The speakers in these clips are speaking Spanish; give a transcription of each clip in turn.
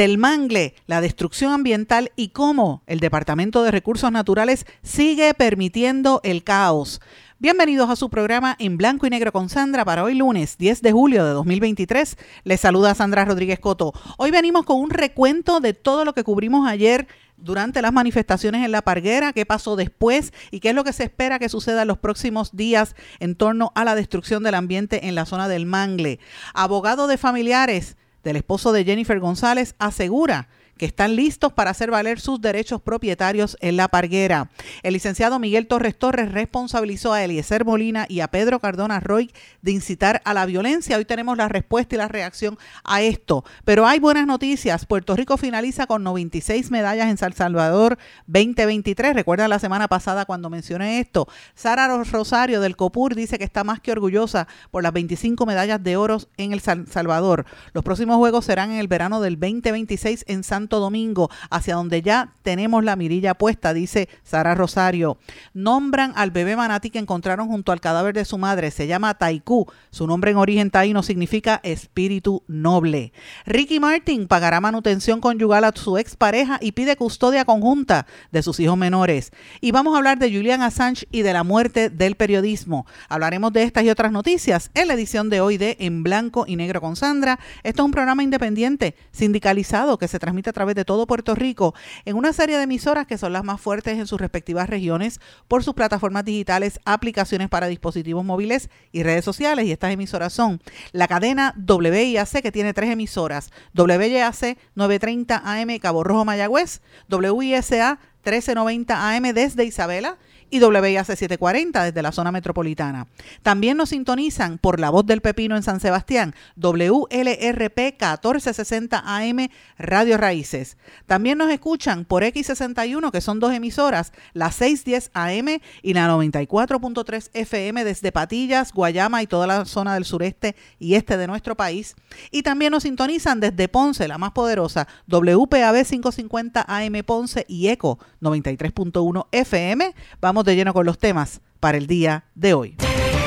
Del mangle, la destrucción ambiental y cómo el Departamento de Recursos Naturales sigue permitiendo el caos. Bienvenidos a su programa en blanco y negro con Sandra para hoy lunes 10 de julio de 2023. Les saluda Sandra Rodríguez Coto. Hoy venimos con un recuento de todo lo que cubrimos ayer durante las manifestaciones en La Parguera, qué pasó después y qué es lo que se espera que suceda en los próximos días en torno a la destrucción del ambiente en la zona del Mangle. Abogado de familiares del esposo de Jennifer González asegura que están listos para hacer valer sus derechos propietarios en la parguera. El licenciado Miguel Torres Torres responsabilizó a Eliezer Molina y a Pedro Cardona Roy de incitar a la violencia. Hoy tenemos la respuesta y la reacción a esto. Pero hay buenas noticias. Puerto Rico finaliza con 96 medallas en San Salvador 2023. Recuerda la semana pasada cuando mencioné esto. Sara Rosario del COPUR dice que está más que orgullosa por las 25 medallas de oro en El Salvador. Los próximos juegos serán en el verano del 2026 en Santo Domingo, hacia donde ya tenemos la mirilla puesta, dice Sara Rosario. Nombran al bebé manatí que encontraron junto al cadáver de su madre. Se llama Taikú. Su nombre en origen taíno significa espíritu noble. Ricky Martin pagará manutención conyugal a su expareja y pide custodia conjunta de sus hijos menores. Y vamos a hablar de Julian Assange y de la muerte del periodismo. Hablaremos de estas y otras noticias en la edición de hoy de En Blanco y Negro con Sandra. Esto es un programa independiente, sindicalizado, que se transmite a través de todo Puerto Rico en una serie de emisoras que son las más fuertes en sus respectivas regiones por sus plataformas digitales, aplicaciones para dispositivos móviles y redes sociales. Y estas emisoras son la cadena WIAC, que tiene tres emisoras, WIAC 930 AM Cabo Rojo Mayagüez, WISA 1390 AM desde Isabela, y WIAC 740 desde la zona metropolitana. También nos sintonizan por La Voz del Pepino en San Sebastián, WLRP 1460 AM Radio Raíces. También nos escuchan por X61, que son dos emisoras, la 610 AM y la 94.3 FM desde Patillas, Guayama y toda la zona del sureste y este de nuestro país. Y también nos sintonizan desde Ponce, la más poderosa, WPAB 550 AM Ponce y ECO 93.1 FM. Vamos de lleno con los temas para el día de hoy.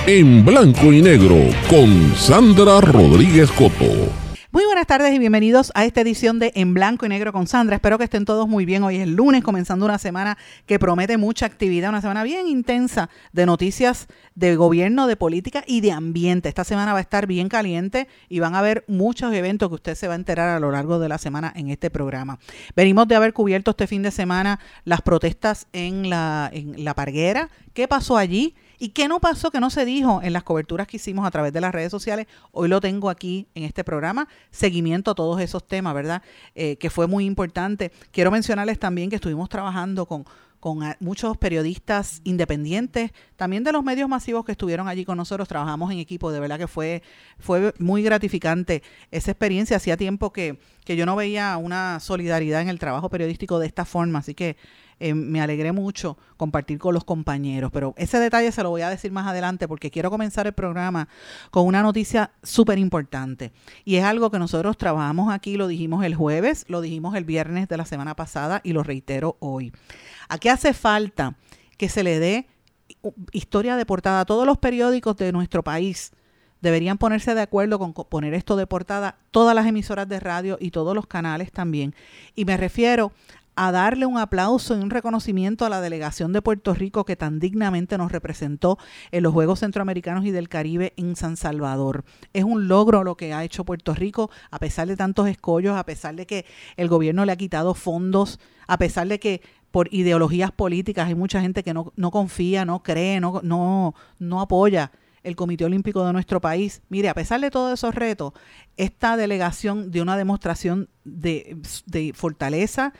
En blanco y negro con Sandra Rodríguez Coto. Muy buenas tardes y bienvenidos a esta edición de En Blanco y Negro con Sandra. Espero que estén todos muy bien. Hoy es lunes, comenzando una semana que promete mucha actividad, una semana bien intensa de noticias de gobierno, de política y de ambiente. Esta semana va a estar bien caliente y van a haber muchos eventos que usted se va a enterar a lo largo de la semana en este programa. Venimos de haber cubierto este fin de semana las protestas en la, en la Parguera. ¿Qué pasó allí? ¿Y qué no pasó que no se dijo en las coberturas que hicimos a través de las redes sociales? Hoy lo tengo aquí en este programa, seguimiento a todos esos temas, ¿verdad? Eh, que fue muy importante. Quiero mencionarles también que estuvimos trabajando con con muchos periodistas independientes, también de los medios masivos que estuvieron allí con nosotros, trabajamos en equipo, de verdad que fue, fue muy gratificante esa experiencia, hacía tiempo que, que yo no veía una solidaridad en el trabajo periodístico de esta forma, así que eh, me alegré mucho compartir con los compañeros, pero ese detalle se lo voy a decir más adelante porque quiero comenzar el programa con una noticia súper importante y es algo que nosotros trabajamos aquí, lo dijimos el jueves, lo dijimos el viernes de la semana pasada y lo reitero hoy. Aquí hace falta que se le dé historia de portada a todos los periódicos de nuestro país deberían ponerse de acuerdo con poner esto de portada todas las emisoras de radio y todos los canales también. Y me refiero a darle un aplauso y un reconocimiento a la delegación de Puerto Rico que tan dignamente nos representó en los Juegos Centroamericanos y del Caribe en San Salvador. Es un logro lo que ha hecho Puerto Rico, a pesar de tantos escollos, a pesar de que el gobierno le ha quitado fondos, a pesar de que por ideologías políticas hay mucha gente que no, confía, no cree, no, no, no apoya el Comité Olímpico de nuestro país. Mire, a pesar de todos esos retos, esta delegación dio una demostración de, de fortaleza,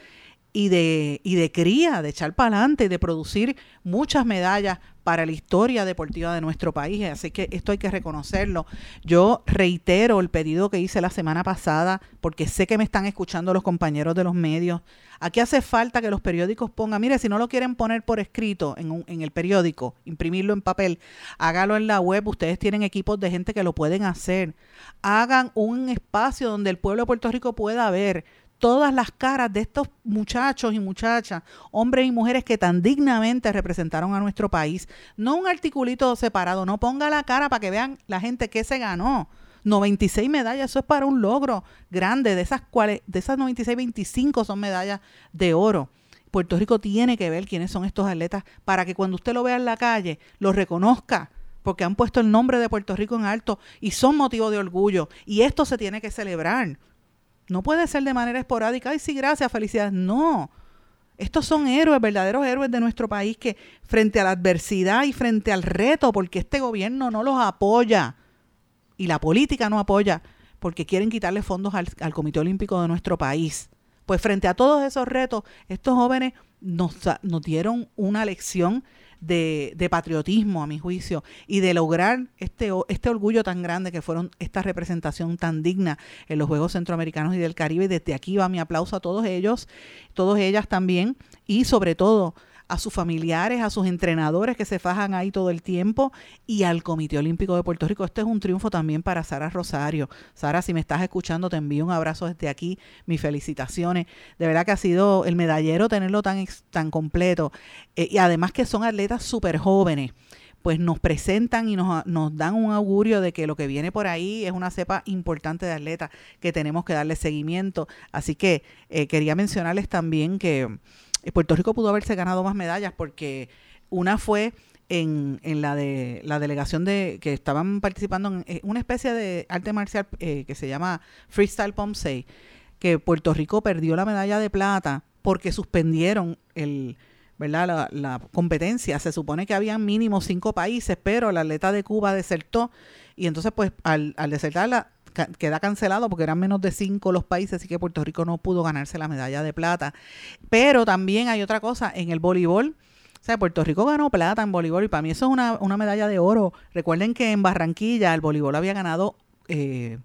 y de, y de cría, de echar para adelante de producir muchas medallas para la historia deportiva de nuestro país. Así que esto hay que reconocerlo. Yo reitero el pedido que hice la semana pasada, porque sé que me están escuchando los compañeros de los medios. Aquí hace falta que los periódicos pongan, mire, si no lo quieren poner por escrito en, en el periódico, imprimirlo en papel, hágalo en la web. Ustedes tienen equipos de gente que lo pueden hacer. Hagan un espacio donde el pueblo de Puerto Rico pueda ver todas las caras de estos muchachos y muchachas, hombres y mujeres que tan dignamente representaron a nuestro país. No un articulito separado, no ponga la cara para que vean la gente que se ganó. 96 medallas, eso es para un logro grande. De esas, cuales, de esas 96, 25 son medallas de oro. Puerto Rico tiene que ver quiénes son estos atletas para que cuando usted lo vea en la calle, lo reconozca, porque han puesto el nombre de Puerto Rico en alto y son motivo de orgullo. Y esto se tiene que celebrar. No puede ser de manera esporádica, ay sí, gracias, felicidades. No. Estos son héroes, verdaderos héroes de nuestro país que frente a la adversidad y frente al reto, porque este gobierno no los apoya y la política no apoya, porque quieren quitarle fondos al, Comité Olímpico de nuestro país. Pues frente a todos esos retos, estos jóvenes nos, nos dieron una lección de, patriotismo, a mi juicio, y de lograr este, este orgullo tan grande que fueron esta representación tan digna en los Juegos Centroamericanos y del Caribe. Desde aquí va mi aplauso a todos ellos, todas ellas también, y sobre todo a sus familiares, a sus entrenadores que se fajan ahí todo el tiempo y al Comité Olímpico de Puerto Rico. Este es un triunfo también para Sara Rosario. Sara, si me estás escuchando, te envío un abrazo desde aquí, mis felicitaciones. De verdad que ha sido el medallero tenerlo tan, tan completo eh, y además que son atletas súper jóvenes pues nos presentan y nos, nos, dan un augurio de que lo que viene por ahí es una cepa importante de atletas que tenemos que darle seguimiento. Así que eh, quería mencionarles también que Puerto Rico pudo haberse ganado más medallas porque una fue en, en, la de la delegación de que estaban participando en eh, una especie de arte marcial eh, que se llama Freestyle Pomsei, que Puerto Rico perdió la medalla de plata porque suspendieron el ¿verdad? La, competencia. Se supone que habían mínimo cinco países, pero la atleta de Cuba desertó y entonces pues al, al desertar queda cancelado porque eran menos de cinco los países, así que Puerto Rico no pudo ganarse la medalla de plata. Pero también hay otra cosa, en el voleibol, o sea, Puerto Rico ganó plata en voleibol y para mí eso es una, una medalla de oro. Recuerden que en Barranquilla el voleibol había ganado... Eh,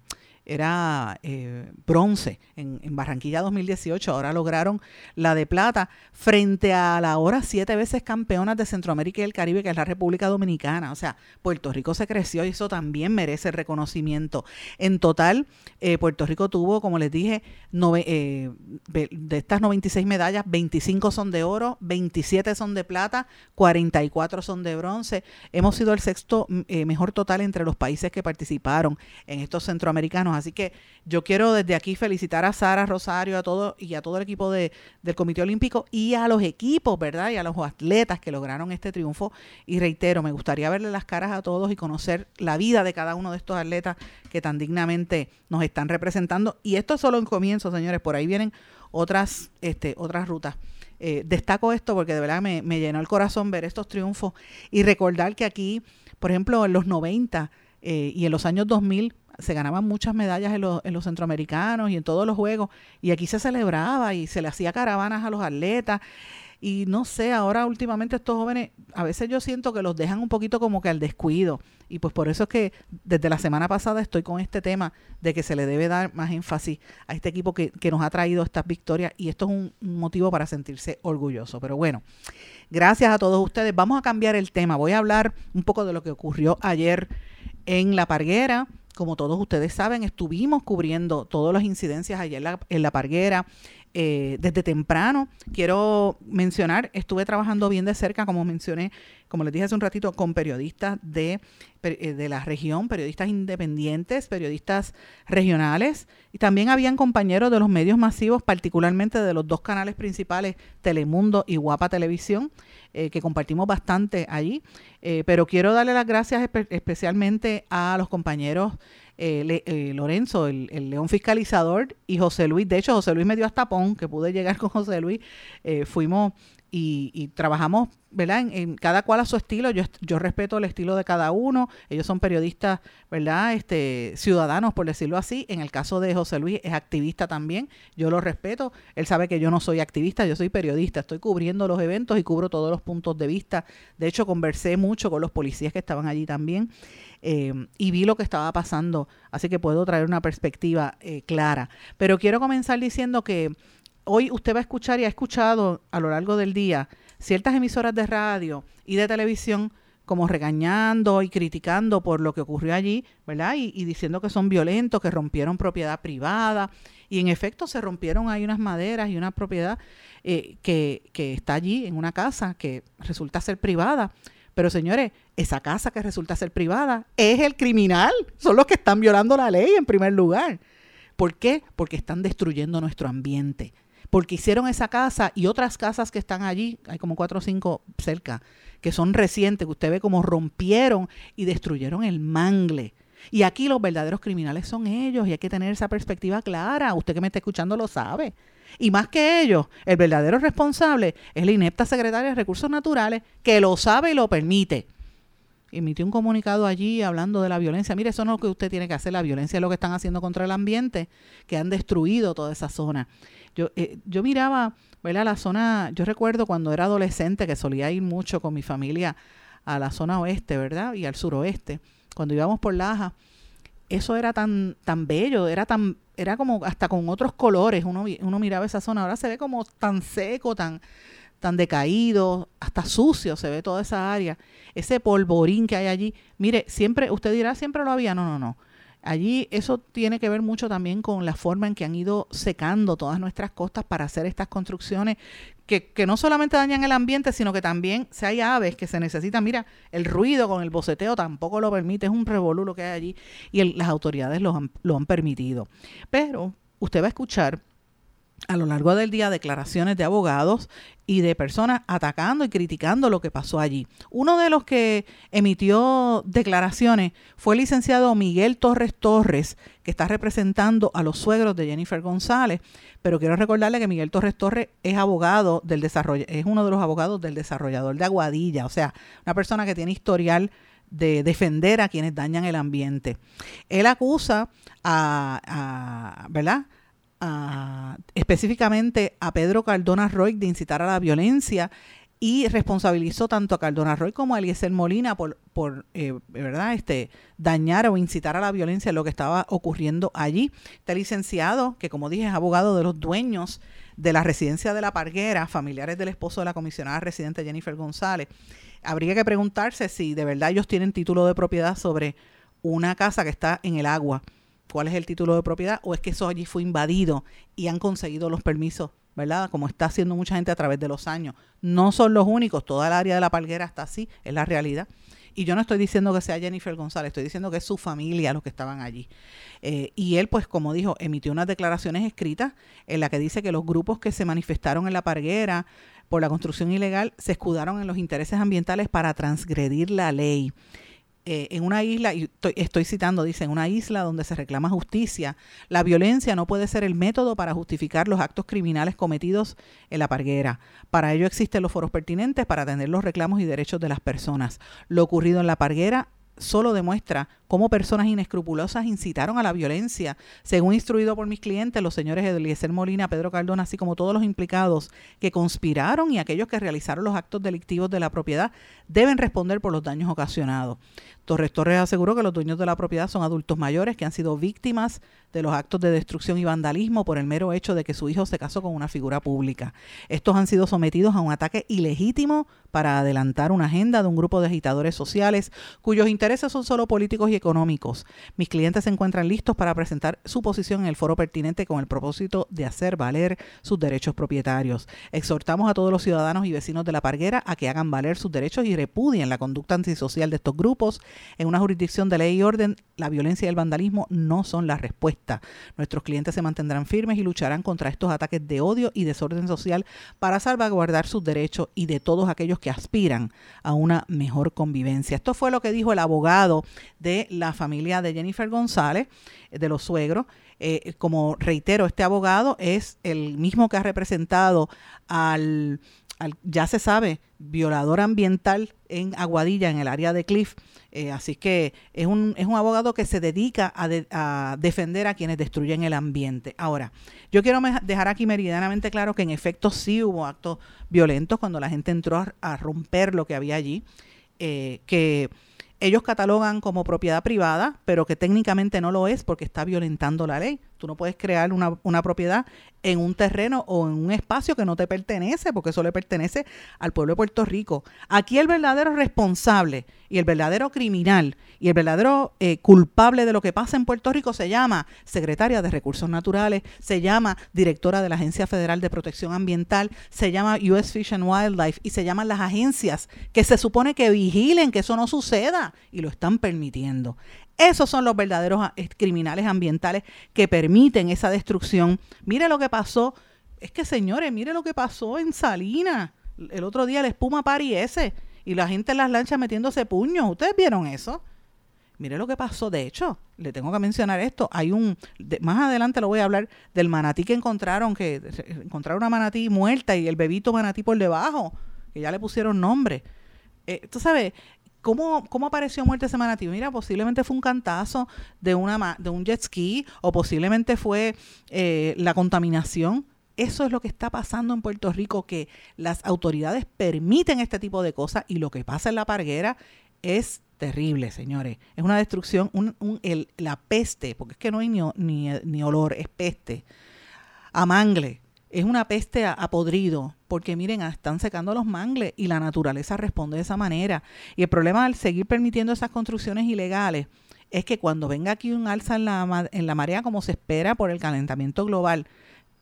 era eh, bronce en, Barranquilla 2018, ahora lograron la de plata frente a la ahora siete veces campeonas de Centroamérica y el Caribe, que es la República Dominicana. O sea, Puerto Rico se creció y eso también merece reconocimiento. En total, eh, Puerto Rico tuvo, como les dije, eh, de estas 96 medallas, 25 son de oro, 27 son de plata, 44 son de bronce. Hemos sido el sexto mejor total entre los países que participaron en estos centroamericanos Así que yo quiero desde aquí felicitar a Sara Rosario a todo, y a todo el equipo de, del Comité Olímpico y a los equipos, ¿verdad? Y a los atletas que lograron este triunfo. Y reitero, me gustaría verle las caras a todos y conocer la vida de cada uno de estos atletas que tan dignamente nos están representando. Y esto es solo un comienzo, señores. Por ahí vienen otras, este, otras rutas. Eh, destaco esto porque de verdad me, me, llenó el corazón ver estos triunfos y recordar que aquí, por ejemplo, en los 90 eh, y en los años 2000 se ganaban muchas medallas en los, en los centroamericanos y en todos los juegos, y aquí se celebraba y se le hacía caravanas a los atletas. Y no sé, ahora últimamente estos jóvenes, a veces yo siento que los dejan un poquito como que al descuido. Y pues por eso es que desde la semana pasada estoy con este tema de que se le debe dar más énfasis a este equipo que, que nos ha traído estas victorias. Y esto es un, motivo para sentirse orgulloso. Pero bueno, gracias a todos ustedes. Vamos a cambiar el tema. Voy a hablar un poco de lo que ocurrió ayer en La Parguera como todos ustedes saben, estuvimos cubriendo todas las incidencias allá en la, parguera. Eh, desde temprano, quiero mencionar, estuve trabajando bien de cerca, como mencioné, como les dije hace un ratito, con periodistas de, eh, de la región, periodistas independientes, periodistas regionales, y también habían compañeros de los medios masivos, particularmente de los dos canales principales, Telemundo y Guapa Televisión, eh, que compartimos bastante allí. Eh, pero quiero darle las gracias especialmente a los compañeros eh, Lorenzo, el, león fiscalizador, y José Luis. De hecho, José Luis me dio hasta tapón, que pude llegar con José Luis. fuimos y, trabajamos, ¿verdad? En, cada cual a su estilo. Yo, yo respeto el estilo de cada uno. Ellos son periodistas, ¿verdad? Este, ciudadanos, por decirlo así. En el caso de José Luis es activista también. Yo lo respeto. Él sabe que yo no soy activista, yo soy periodista. Estoy cubriendo los eventos y cubro todos los puntos de vista. De hecho, conversé mucho con los policías que estaban allí también. Eh, y vi lo que estaba pasando, así que puedo traer una perspectiva eh, clara. Pero quiero comenzar diciendo que hoy usted va a escuchar y ha escuchado a lo largo del día ciertas emisoras de radio y de televisión como regañando y criticando por lo que ocurrió allí, ¿verdad? Y, diciendo que son violentos, que rompieron propiedad privada. Y en efecto se rompieron ahí unas maderas y una propiedad eh, que, que está allí en una casa que resulta ser privada. Pero señores, esa casa que resulta ser privada es el criminal. Son los que están violando la ley en primer lugar. ¿Por qué? Porque están destruyendo nuestro ambiente porque hicieron esa casa y otras casas que están allí, hay como cuatro o cinco cerca, que son recientes, que usted ve como rompieron y destruyeron el mangle. Y aquí los verdaderos criminales son ellos y hay que tener esa perspectiva clara. Usted que me está escuchando lo sabe. Y más que ellos, el verdadero responsable es la inepta secretaria de Recursos Naturales que lo sabe y lo permite emitió un comunicado allí hablando de la violencia. Mire, eso no es lo que usted tiene que hacer, la violencia es lo que están haciendo contra el ambiente, que han destruido toda esa zona. Yo, eh, yo miraba, ¿verdad? La zona, yo recuerdo cuando era adolescente que solía ir mucho con mi familia a la zona oeste, ¿verdad? Y al suroeste, cuando íbamos por Laja, eso era tan, tan bello, era tan, era como hasta con otros colores, uno, uno miraba esa zona, ahora se ve como tan seco, tan, tan decaído, hasta sucio se ve toda esa área, ese polvorín que hay allí. Mire, siempre, usted dirá, siempre lo había, no, no, no. Allí eso tiene que ver mucho también con la forma en que han ido secando todas nuestras costas para hacer estas construcciones que, que no solamente dañan el ambiente, sino que también si hay aves que se necesitan, mira, el ruido con el boceteo tampoco lo permite, es un revolú que hay allí y las autoridades lo lo han permitido. Pero usted va a escuchar a lo largo del día declaraciones de abogados y de personas atacando y criticando lo que pasó allí. Uno de los que emitió declaraciones fue el licenciado Miguel Torres Torres, que está representando a los suegros de Jennifer González, pero quiero recordarle que Miguel Torres Torres es abogado del desarrollo, es uno de los abogados del desarrollador de Aguadilla, o sea, una persona que tiene historial de defender a quienes dañan el ambiente. Él acusa a, a ¿verdad? Específicamente a Pedro Cardona Roy de incitar a la violencia y responsabilizó tanto a Cardona Roy como a Eliezer Molina por, por eh, ¿verdad? Este, dañar o incitar a la violencia en lo que estaba ocurriendo allí. Este licenciado, que como dije es abogado de los dueños de la residencia de La Parguera, familiares del esposo de la comisionada residente Jennifer González, habría que preguntarse si de verdad ellos tienen título de propiedad sobre una casa que está en el agua cuál es el título de propiedad o es que eso allí fue invadido y han conseguido los permisos, ¿verdad? Como está haciendo mucha gente a través de los años. No son los únicos, toda el área de la palguera está así, es la realidad. Y yo no estoy diciendo que sea Jennifer González, estoy diciendo que es su familia los que estaban allí. Eh, y él, pues como dijo, emitió unas declaraciones escritas en la que dice que los grupos que se manifestaron en la parguera por la construcción ilegal se escudaron en los intereses ambientales para transgredir la ley eh, en una isla, y estoy, citando, dice, en una isla donde se reclama justicia, la violencia no puede ser el método para justificar los actos criminales cometidos en la parguera. Para ello existen los foros pertinentes para atender los reclamos y derechos de las personas. Lo ocurrido en la parguera solo demuestra cómo personas inescrupulosas incitaron a la violencia. Según instruido por mis clientes, los señores Eliezer Molina, Pedro Cardona, así como todos los implicados que conspiraron y aquellos que realizaron los actos delictivos de la propiedad, deben responder por los daños ocasionados. Torres Torres aseguró que los dueños de la propiedad son adultos mayores que han sido víctimas de los actos de destrucción y vandalismo por el mero hecho de que su hijo se casó con una figura pública. Estos han sido sometidos a un ataque ilegítimo para adelantar una agenda de un grupo de agitadores sociales cuyos intereses son solo políticos y económicos. Mis clientes se encuentran listos para presentar su posición en el foro pertinente con el propósito de hacer valer sus derechos propietarios. Exhortamos a todos los ciudadanos y vecinos de la Parguera a que hagan valer sus derechos y repudien la conducta antisocial de estos grupos en una jurisdicción de ley y orden, la violencia y el vandalismo no son la respuesta. Nuestros clientes se mantendrán firmes y lucharán contra estos ataques de odio y desorden social para salvaguardar sus derechos y de todos aquellos que aspiran a una mejor convivencia. Esto fue lo que dijo el abogado de la familia de Jennifer González, de los suegros. Eh, como reitero, este abogado es el mismo que ha representado al ya se sabe, violador ambiental en Aguadilla, en el área de Cliff. Eh, así que es un, es un abogado que se dedica a, defender a quienes destruyen el ambiente. Ahora, yo quiero dejar aquí meridianamente claro que en efecto sí hubo actos violentos cuando la gente entró a, romper lo que había allí, eh, que ellos catalogan como propiedad privada, pero que técnicamente no lo es porque está violentando la ley. Tú no puedes crear una, una, propiedad en un terreno o en un espacio que no te pertenece, porque eso le pertenece al pueblo de Puerto Rico. Aquí el verdadero responsable y el verdadero criminal y el verdadero eh, culpable de lo que pasa en Puerto Rico se llama secretaria de Recursos Naturales, se llama directora de la Agencia Federal de Protección Ambiental, se llama US Fish and Wildlife y se llaman las agencias que se supone que vigilen que eso no suceda y lo están permitiendo. Esos son los verdaderos ah, criminales ambientales que permiten esa destrucción. Mire lo que pasó. Es que, señores, mire lo que pasó en Salinas. El otro día la espuma pariese y la gente en las lanchas metiéndose puños. ¿Ustedes vieron eso? Mire lo que pasó. De hecho, le tengo que mencionar esto. Hay un, más adelante lo voy a hablar del manatí que encontraron, que encontraron una manatí muerta y el bebito manatí por debajo, que ya le pusieron nombre. Eh, tú sabes, ¿Cómo, ¿Cómo apareció muerte ese manatí? Mira, posiblemente fue un cantazo de, una, de un jet ski o posiblemente fue eh, la contaminación. Eso es lo que está pasando en Puerto Rico, que las autoridades permiten este tipo de cosas y lo que pasa en la parguera es terrible, señores. Es una destrucción, un, un, el, la peste, porque es que no hay ni, ni, ni olor, es peste. A mangle, es una peste a, podrido, porque miren, están secando los mangles y la naturaleza responde de esa manera. Y el problema al seguir permitiendo esas construcciones ilegales es que cuando venga aquí un alza en la, en la marea, como se espera por el calentamiento global,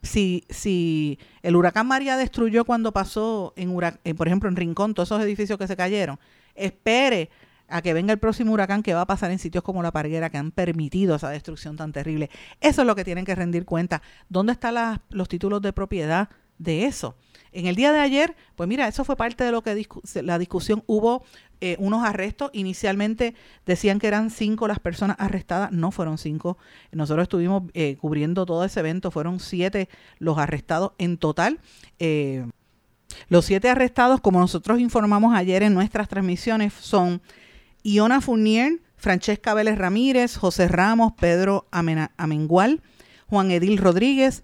si, si el huracán María destruyó cuando pasó, en, en por ejemplo, en Rincón, todos esos edificios que se cayeron, espere a que venga el próximo huracán que va a pasar en sitios como la Parguera que han permitido esa destrucción tan terrible. Eso es lo que tienen que rendir cuenta. ¿Dónde están los títulos de propiedad de eso? En el día de ayer, pues mira, eso fue parte de lo que la discusión. Hubo eh, unos arrestos. Inicialmente decían que eran cinco las personas arrestadas. No fueron cinco. Nosotros estuvimos eh, cubriendo todo ese evento. Fueron siete los arrestados en total. Eh, los siete arrestados, como nosotros informamos ayer en nuestras transmisiones, son Iona Fournier, Francesca Vélez Ramírez, José Ramos, Pedro Amengual, Juan Edil Rodríguez,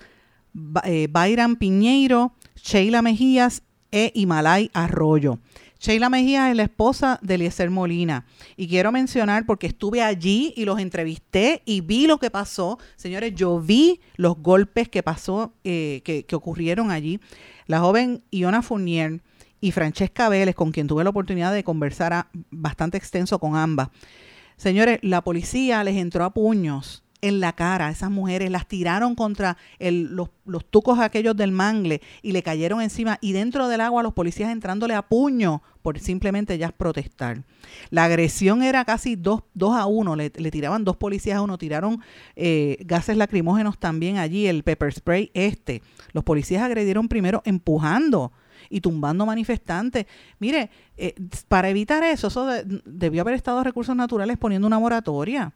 eh, Bayram Piñeiro, Sheila Mejías e Himalay Arroyo. Sheila Mejías es la esposa de Eliezer Molina. Y quiero mencionar, porque estuve allí y los entrevisté y vi lo que pasó. Señores, yo vi los golpes que pasó, eh, que, ocurrieron allí. La joven Iona Fournier y Francesca Vélez, con quien tuve la oportunidad de conversar bastante extenso con ambas. Señores, la policía les entró a puños en la cara a esas mujeres, las tiraron contra los, los, tucos aquellos del mangle y le cayeron encima y dentro del agua los policías entrándole a puño por simplemente ya protestar. La agresión era casi dos, a uno, le, tiraban dos policías a uno, tiraron eh, gases lacrimógenos también allí, el pepper spray este. Los policías agredieron primero empujando y tumbando manifestantes. Mire, eh, para evitar eso, eso debió haber estado recursos naturales poniendo una moratoria.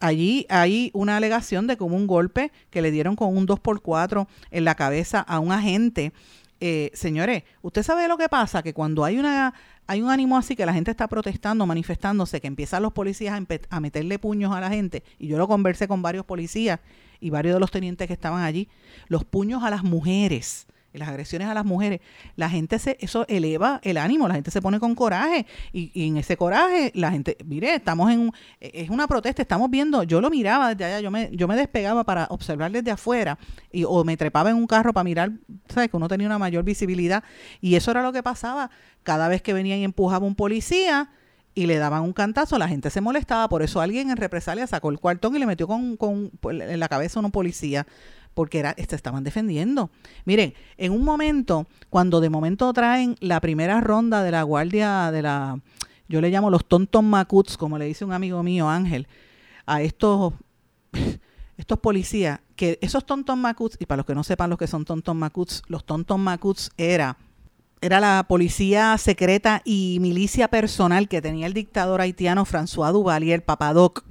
Allí hay una alegación de como un golpe que le dieron con un 2x4 en la cabeza a un agente. Eh, señores, ¿usted sabe lo que pasa? Que cuando hay una hay un ánimo así que la gente está protestando, manifestándose, que empiezan los policías a, a, meterle puños a la gente, y yo lo conversé con varios policías y varios de los tenientes que estaban allí, los puños a las mujeres las agresiones a las mujeres, la gente se, eso eleva el ánimo, la gente se pone con coraje y, en ese coraje la gente, mire, estamos en, es una protesta, estamos viendo, yo lo miraba desde allá, yo me, yo me despegaba para observar desde afuera y, o me trepaba en un carro para mirar, sabes, que uno tenía una mayor visibilidad y eso era lo que pasaba cada vez que venía y empujaba un policía y le daban un cantazo, la gente se molestaba, por eso alguien en represalia sacó el cuartón y le metió con, con en la cabeza a un policía porque era, se estaban defendiendo. Miren, en un momento, cuando de momento traen la primera ronda de la guardia de la, yo le llamo los tontos macuts, como le dice un amigo mío, Ángel, a estos, estos policías, que esos tontos macuts, y para los que no sepan lo que son tontos macuts, los tontos macuts era era la policía secreta y milicia personal que tenía el dictador haitiano François Duvalier, Papadoc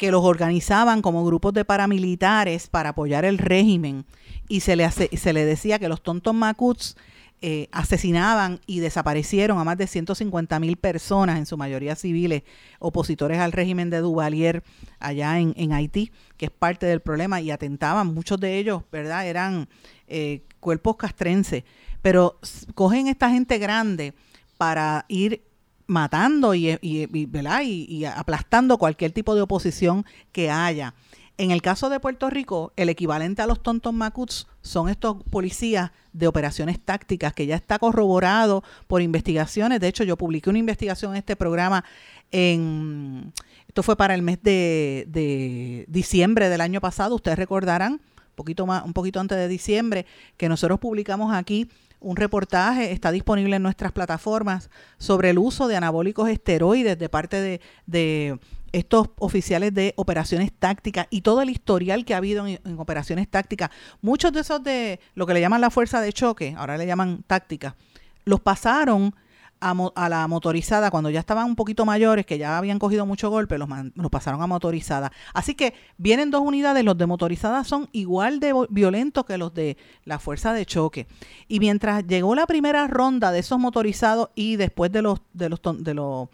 que los organizaban como grupos de paramilitares para apoyar el régimen. Y se le, se le decía que los tontos macuts eh, asesinaban y desaparecieron a más de 150 mil personas, en su mayoría civiles, opositores al régimen de Duvalier allá en, Haití, que es parte del problema, y atentaban, muchos de ellos, ¿verdad? Eran eh, cuerpos castrenses, pero cogen esta gente grande para ir matando y, y, ¿verdad? y, aplastando cualquier tipo de oposición que haya. En el caso de Puerto Rico, el equivalente a los tontos macuts son estos policías de operaciones tácticas que ya está corroborado por investigaciones. De hecho, yo publiqué una investigación en este programa en esto fue para el mes de, diciembre del año pasado. Ustedes recordarán, poquito más, un poquito antes de diciembre, que nosotros publicamos aquí un reportaje, está disponible en nuestras plataformas, sobre el uso de anabólicos esteroides de parte de estos oficiales de operaciones tácticas y todo el historial que ha habido en, operaciones tácticas, muchos de esos de lo que le llaman la fuerza de choque, ahora le llaman táctica, los pasaron a, la motorizada cuando ya estaban un poquito mayores, que ya habían cogido mucho golpe, los, los pasaron a motorizada. Así que vienen dos unidades, los de motorizada son igual de violentos que los de la fuerza de choque. Y mientras llegó la primera ronda de esos motorizados y después de los de los de los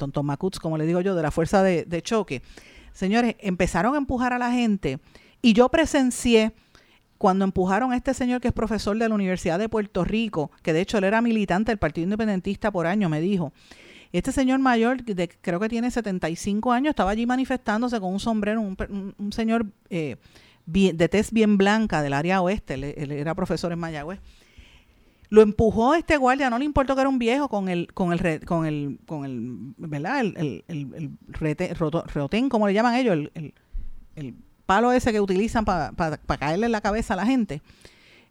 tontomacuts, como le digo yo, de la fuerza de, choque. Señores, empezaron a empujar a la gente y yo presencié cuando empujaron a este señor que es profesor de la Universidad de Puerto Rico, que de hecho él era militante del Partido Independentista por año, me dijo. Este señor mayor, de, creo que tiene 75 años, estaba allí manifestándose con un sombrero, un, señor eh, de tez bien blanca del área oeste, él era profesor en Mayagüez lo empujó este guardia, no le importó que era un viejo con el, con el, con el, con el, ¿verdad? El, el, el, el como le llaman ellos, el, el, palo ese que utilizan para caerle en la cabeza a la gente.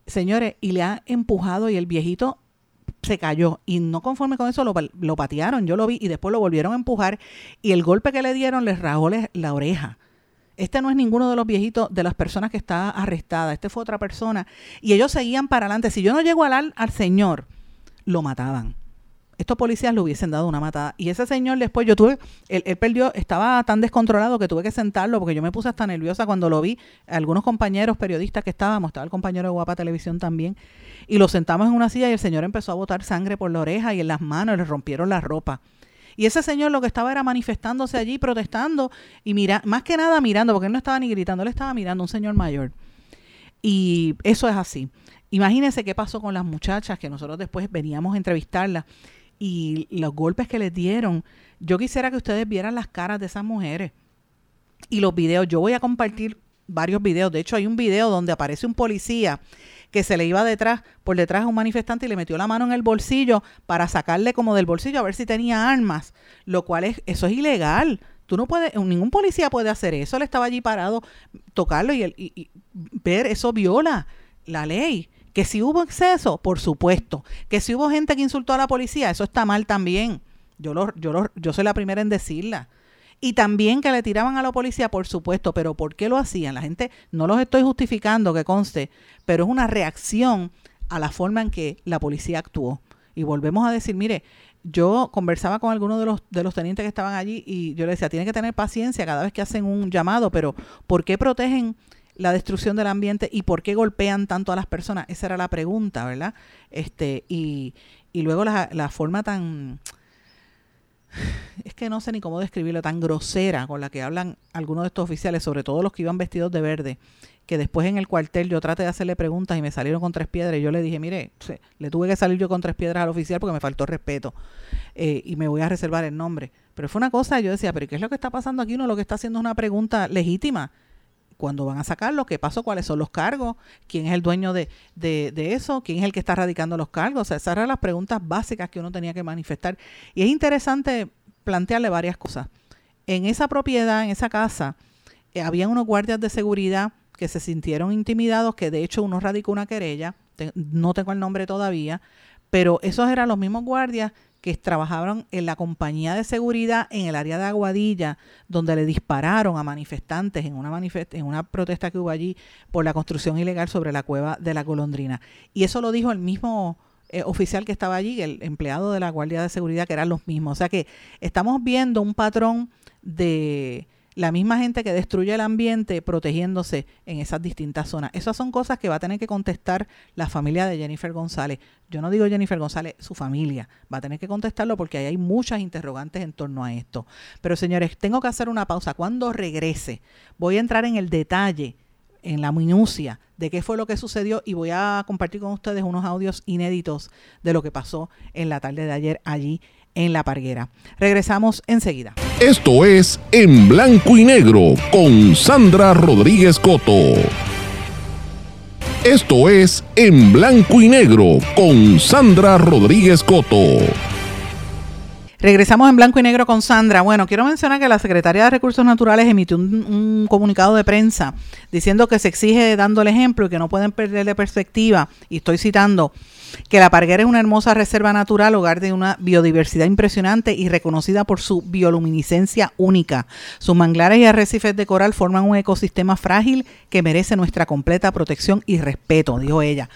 Señores, y le ha empujado y el viejito se cayó y no conforme con eso lo, lo patearon, yo lo vi y después lo volvieron a empujar y el golpe que le dieron le rajó la oreja. Este no es ninguno de los viejitos de las personas que está arrestada. Este fue otra persona. Y ellos seguían para adelante. Si yo no llego al, al señor, lo mataban. Estos policías le hubiesen dado una matada. Y ese señor después, yo tuve, él, él, perdió, estaba tan descontrolado que tuve que sentarlo porque yo me puse hasta nerviosa cuando lo vi. Algunos compañeros periodistas que estábamos, estaba el compañero de Guapa Televisión también, y lo sentamos en una silla y el señor empezó a botar sangre por la oreja y en las manos, le rompieron la ropa. Y ese señor lo que estaba era manifestándose allí, protestando y mira, más que nada mirando, porque él no estaba ni gritando, él estaba mirando, un señor mayor. Y eso es así. Imagínense qué pasó con las muchachas que nosotros después veníamos a entrevistarlas y los golpes que les dieron. Yo quisiera que ustedes vieran las caras de esas mujeres y los videos. Yo voy a compartir varios videos. De hecho, hay un video donde aparece un policía que se le iba detrás, por detrás a un manifestante y le metió la mano en el bolsillo para sacarle como del bolsillo a ver si tenía armas, lo cual es, eso es ilegal. Tú no puedes, ningún policía puede hacer eso. Él estaba allí parado, tocarlo y, y ver, eso viola la ley. Que si hubo exceso, por supuesto. Que si hubo gente que insultó a la policía, eso está mal también. Yo, lo, yo, lo, yo soy la primera en decirla. Y también que le tiraban a la policía, por supuesto, pero ¿por qué lo hacían? La gente, no los estoy justificando, que conste, pero es una reacción a la forma en que la policía actuó. Y volvemos a decir, mire, yo conversaba con algunos de los, de los tenientes que estaban allí y yo le decía, tienen que tener paciencia cada vez que hacen un llamado, pero ¿por qué protegen la destrucción del ambiente y por qué golpean tanto a las personas? Esa era la pregunta, ¿verdad? Este, y, y luego la, la forma tan es que no sé ni cómo describirlo, tan grosera con la que hablan algunos de estos oficiales, sobre todo los que iban vestidos de verde, que después en el cuartel yo traté de hacerle preguntas y me salieron con tres piedras y yo le dije, mire, le tuve que salir yo con tres piedras al oficial porque me faltó respeto eh, y me voy a reservar el nombre. Pero fue una cosa, yo decía, pero ¿qué es lo que está pasando aquí? Uno lo que está haciendo es una pregunta legítima cuando van a sacarlo, qué pasó, cuáles son los cargos, quién es el dueño de, de, de, eso, quién es el que está radicando los cargos. O sea, esas eran las preguntas básicas que uno tenía que manifestar. Y es interesante plantearle varias cosas. En esa propiedad, en esa casa, eh, había unos guardias de seguridad que se sintieron intimidados, que de hecho uno radicó una querella, no tengo el nombre todavía, pero esos eran los mismos guardias que trabajaban en la compañía de seguridad en el área de Aguadilla, donde le dispararon a manifestantes en una, en una protesta que hubo allí por la construcción ilegal sobre la cueva de la golondrina. Y eso lo dijo el mismo eh, oficial que estaba allí, el empleado de la Guardia de Seguridad, que eran los mismos. O sea que estamos viendo un patrón de la misma gente que destruye el ambiente protegiéndose en esas distintas zonas. Esas son cosas que va a tener que contestar la familia de Jennifer González. Yo no digo Jennifer González, su familia va a tener que contestarlo porque ahí hay muchas interrogantes en torno a esto. Pero señores, tengo que hacer una pausa. Cuando regrese, voy a entrar en el detalle en la minucia de qué fue lo que sucedió y voy a compartir con ustedes unos audios inéditos de lo que pasó en la tarde de ayer allí en La Parguera. Regresamos enseguida. Esto es En Blanco y Negro con Sandra Rodríguez Coto. Esto es En Blanco y Negro con Sandra Rodríguez Coto. Regresamos en blanco y negro con Sandra. Bueno, quiero mencionar que la Secretaría de Recursos Naturales emitió un, comunicado de prensa diciendo que se exige dando el ejemplo y que no pueden perder de perspectiva, y estoy citando, que la Parguera es una hermosa reserva natural, hogar de una biodiversidad impresionante y reconocida por su bioluminiscencia única. Sus manglares y arrecifes de coral forman un ecosistema frágil que merece nuestra completa protección y respeto, dijo ella.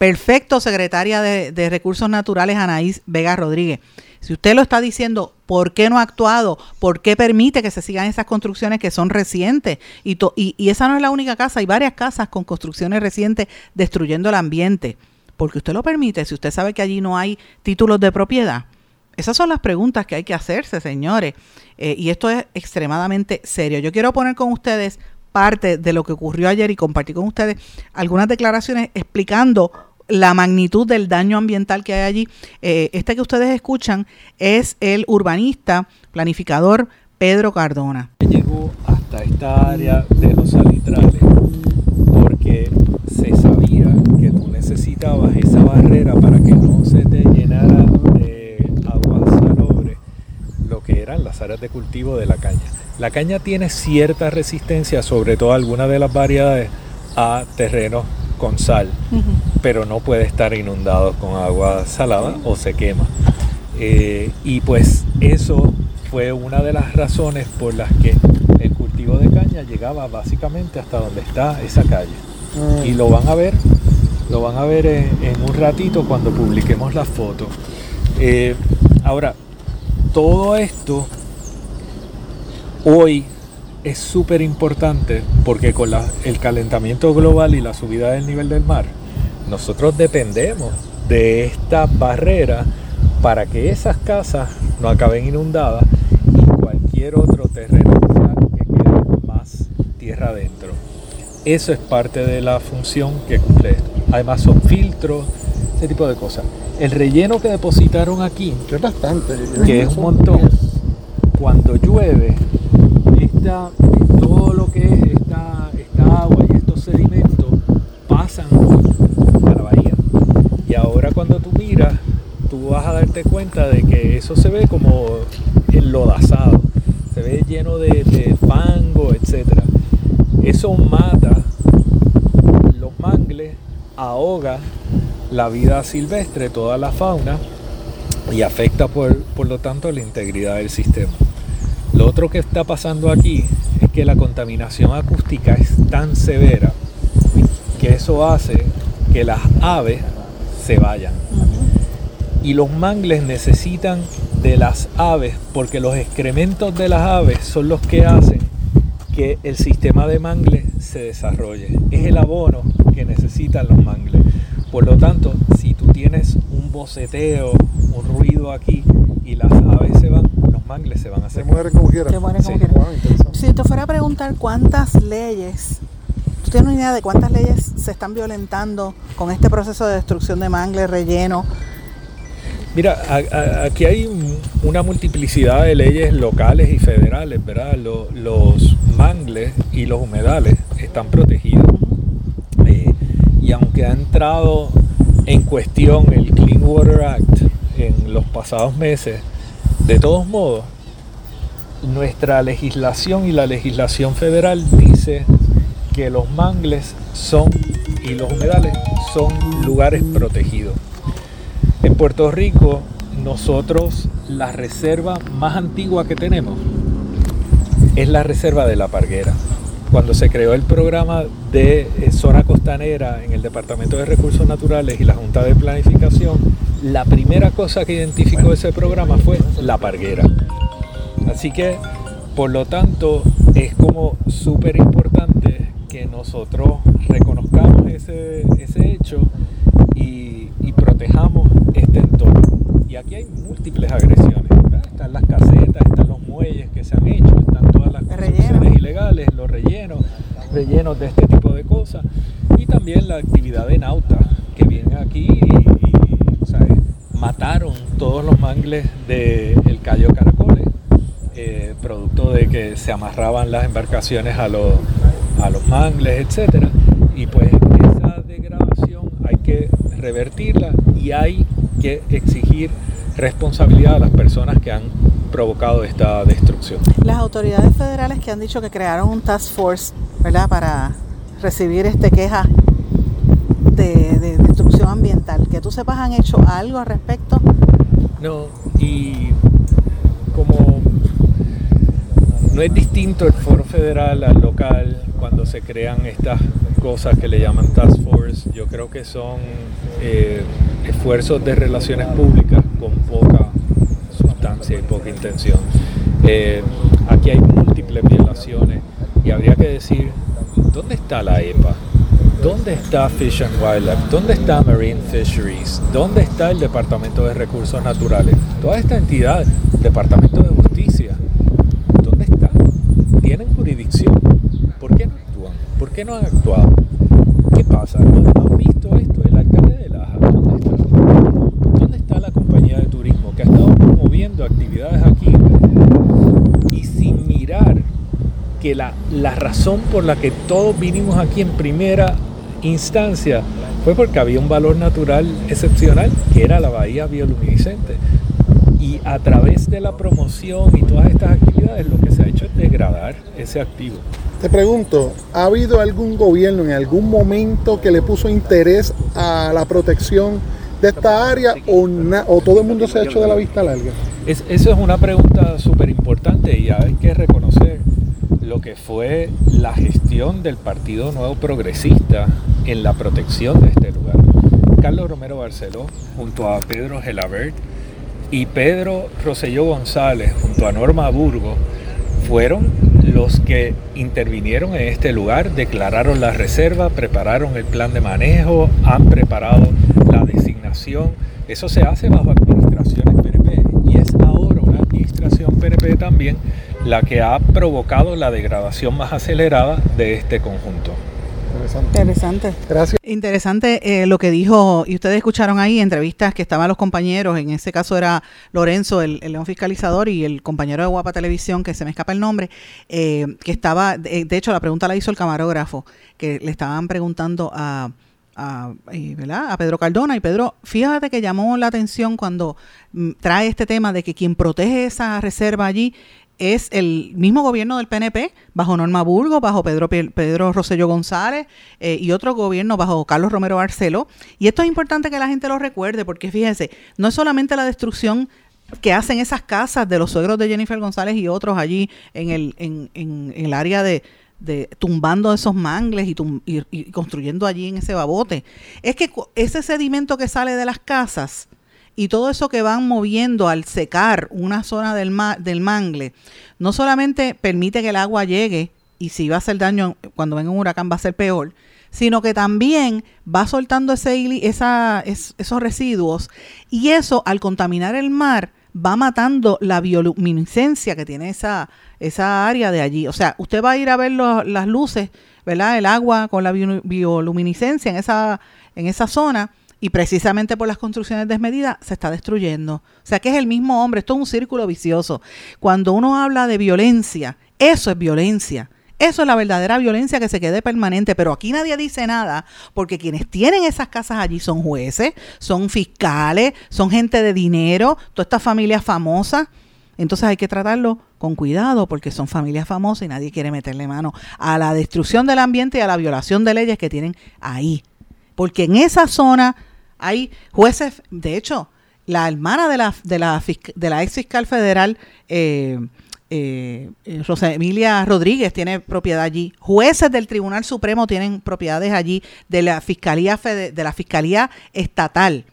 Perfecto, secretaria de, Recursos Naturales, Anaís Vega Rodríguez. Si usted lo está diciendo, ¿por qué no ha actuado? ¿Por qué permite que se sigan esas construcciones que son recientes? Y, y, esa no es la única casa, hay varias casas con construcciones recientes destruyendo el ambiente. ¿Por qué usted lo permite si usted sabe que allí no hay títulos de propiedad? Esas son las preguntas que hay que hacerse, señores. Eh, y esto es extremadamente serio. Yo quiero poner con ustedes parte de lo que ocurrió ayer y compartir con ustedes algunas declaraciones explicando la magnitud del daño ambiental que hay allí. Eh, este que ustedes escuchan es el urbanista, planificador Pedro Cardona. Llegó hasta de los porque se sabía que tú necesitabas esa barrera para que no se te llenara de agua salobre lo que eran las áreas de cultivo de la caña. La caña tiene cierta resistencia, sobre todo algunas de las variedades, a terrenos con sal, pero no puede estar inundado con agua salada o se quema. Eh, y pues eso fue una de las razones por las que el cultivo de caña llegaba básicamente hasta donde está esa calle. Mm. Y lo van a ver, lo van a ver en, un ratito cuando publiquemos la foto. Eh, ahora, todo esto hoy es súper importante porque con el calentamiento global y la subida del nivel del mar, nosotros dependemos de esta barrera para que esas casas no acaben inundadas y cualquier otro terreno que quede más tierra adentro. Eso es parte de la función que cumple esto. Además son filtros, ese tipo de cosas. El relleno que depositaron aquí, es bastante, que es un montón, cuando llueve todo lo que es esta, agua y estos sedimentos pasan a la bahía. Y ahora cuando tú miras, tú vas a darte cuenta de que eso se ve como enlodazado, se ve lleno de, de fango, etc. Eso mata los mangles, ahoga la vida silvestre, toda la fauna y afecta por, por lo tanto la integridad del sistema. Lo otro que está pasando aquí es que la contaminación acústica es tan severa que eso hace que las aves se vayan. Y los mangles necesitan de las aves porque los excrementos de las aves son los que hacen que el sistema de mangles se desarrolle. Es el abono que necesitan los mangles. Por lo tanto, si tú tienes un boceteo, un ruido aquí y las aves se van, mangles se van a hacer. Se mueren como quieran. Si te fuera a preguntar cuántas leyes, ¿tú tienes una idea de cuántas leyes se están violentando con este proceso de destrucción de mangles, relleno? Mira, aquí hay una multiplicidad de leyes locales y federales, ¿verdad? los mangles y los humedales están protegidos. Eh, y aunque ha entrado en cuestión el Clean Water Act en los pasados meses, de todos modos, nuestra legislación y la legislación federal dice que los mangles son y los humedales son lugares protegidos. En Puerto Rico, nosotros la reserva más antigua que tenemos es la reserva de la Parguera. Cuando se creó el programa de eh, zona costanera en el Departamento de Recursos Naturales y la Junta de Planificación, la primera cosa que identificó ese programa fue la parguera. Así que, por lo tanto, es como súper importante que nosotros reconozcamos ese, ese hecho y, protejamos este entorno. Y aquí hay múltiples agresiones. Están las casetas, están los muelles que se han hecho, están todas las construcciones ilegales, los rellenos, rellenos de este tipo de cosas. Y también la actividad de nauta que viene aquí y, mataron todos los mangles del Cayo Caracoles, eh, producto de que se amarraban las embarcaciones a los, a los mangles, etc. Y pues esa degradación hay que revertirla y hay que exigir responsabilidad a las personas que han provocado esta destrucción. Las autoridades federales que han dicho que crearon un task force, ¿verdad? Para recibir este queja de, ambiental, que tú sepas han hecho algo al respecto. No, y como no es distinto el foro federal al local cuando se crean estas cosas que le llaman task force, yo creo que son eh, esfuerzos de relaciones públicas con poca sustancia y poca intención. Eh, aquí hay múltiples violaciones y habría que decir, ¿dónde está la EPA? ¿Dónde está Fish and Wildlife? ¿Dónde está Marine Fisheries? ¿Dónde está el Departamento de Recursos Naturales? Toda esta entidad, Departamento de Justicia, ¿dónde está? ¿Tienen jurisdicción? ¿Por qué no actúan? ¿Por qué no han actuado? ¿Qué pasa? ¿No, han visto esto? El alcalde de Laja, ¿dónde está? ¿Dónde está la compañía de turismo que ha estado promoviendo actividades aquí y sin mirar que la, la razón por la que todos vinimos aquí en primera instancia fue porque había un valor natural excepcional que era la bahía bioluminiscente. Y a través de la promoción y todas estas actividades lo que se ha hecho es degradar ese activo. Te pregunto, ¿ha habido algún gobierno en algún momento que le puso interés a la protección de esta área o, o todo el mundo se ha hecho de la vista larga? Es, eso es una pregunta súper importante y hay que reconocer lo que fue la gestión del Partido Nuevo Progresista en la protección de este lugar. Carlos Romero Barceló, junto a Pedro Gelabert, y Pedro Roselló González, junto a Norma Burgo, fueron los que intervinieron en este lugar, declararon la reserva, prepararon el plan de manejo, han preparado la designación. Eso se hace bajo administraciones PNP y es ahora una administración PNP también la que ha provocado la degradación más acelerada de este conjunto. Interesante. Gracias. Interesante eh, lo que dijo, y ustedes escucharon ahí entrevistas que estaban los compañeros, en ese caso era Lorenzo, el, león fiscalizador, y el compañero de Guapa Televisión, que se me escapa el nombre, eh, que estaba, de, hecho la pregunta la hizo el camarógrafo, que le estaban preguntando a... A, a, Pedro Cardona y Pedro, fíjate que llamó la atención cuando mm, trae este tema de que quien protege esa reserva allí es el mismo gobierno del PNP, bajo Norma Burgo, bajo Pedro, Pedro Rosselló González eh, y otro gobierno bajo Carlos Romero Barceló. Y esto es importante que la gente lo recuerde, porque fíjense, no es solamente la destrucción que hacen esas casas de los suegros de Jennifer González y otros allí en el, en, en, el área de, de tumbando esos mangles y, y, construyendo allí en ese babote. Es que ese sedimento que sale de las casas y todo eso que van moviendo al secar una zona del, del mangle, no solamente permite que el agua llegue y si va a hacer daño cuando venga un huracán va a ser peor, sino que también va soltando ese, esa, esos residuos y eso al contaminar el mar va matando la bioluminiscencia que tiene esa, esa área de allí. O sea, usted va a ir a ver las luces, ¿verdad? El agua con la bioluminiscencia en esa, en esa zona y precisamente por las construcciones desmedidas se está destruyendo. O sea que es el mismo hombre, esto es un círculo vicioso. Cuando uno habla de violencia, eso es violencia. Eso es la verdadera violencia que se quede permanente, pero aquí nadie dice nada porque quienes tienen esas casas allí son jueces, son fiscales, son gente de dinero, todas estas familias famosas. Entonces hay que tratarlo con cuidado porque son familias famosas y nadie quiere meterle mano a la destrucción del ambiente y a la violación de leyes que tienen ahí. Porque en esa zona hay jueces, de hecho, la hermana de la, de la, ex fiscal federal, eh, eh, eh, Rosa Emilia Rodríguez tiene propiedad allí. Jueces del Tribunal Supremo tienen propiedades allí, de la Fiscalía, de la Fiscalía Estatal.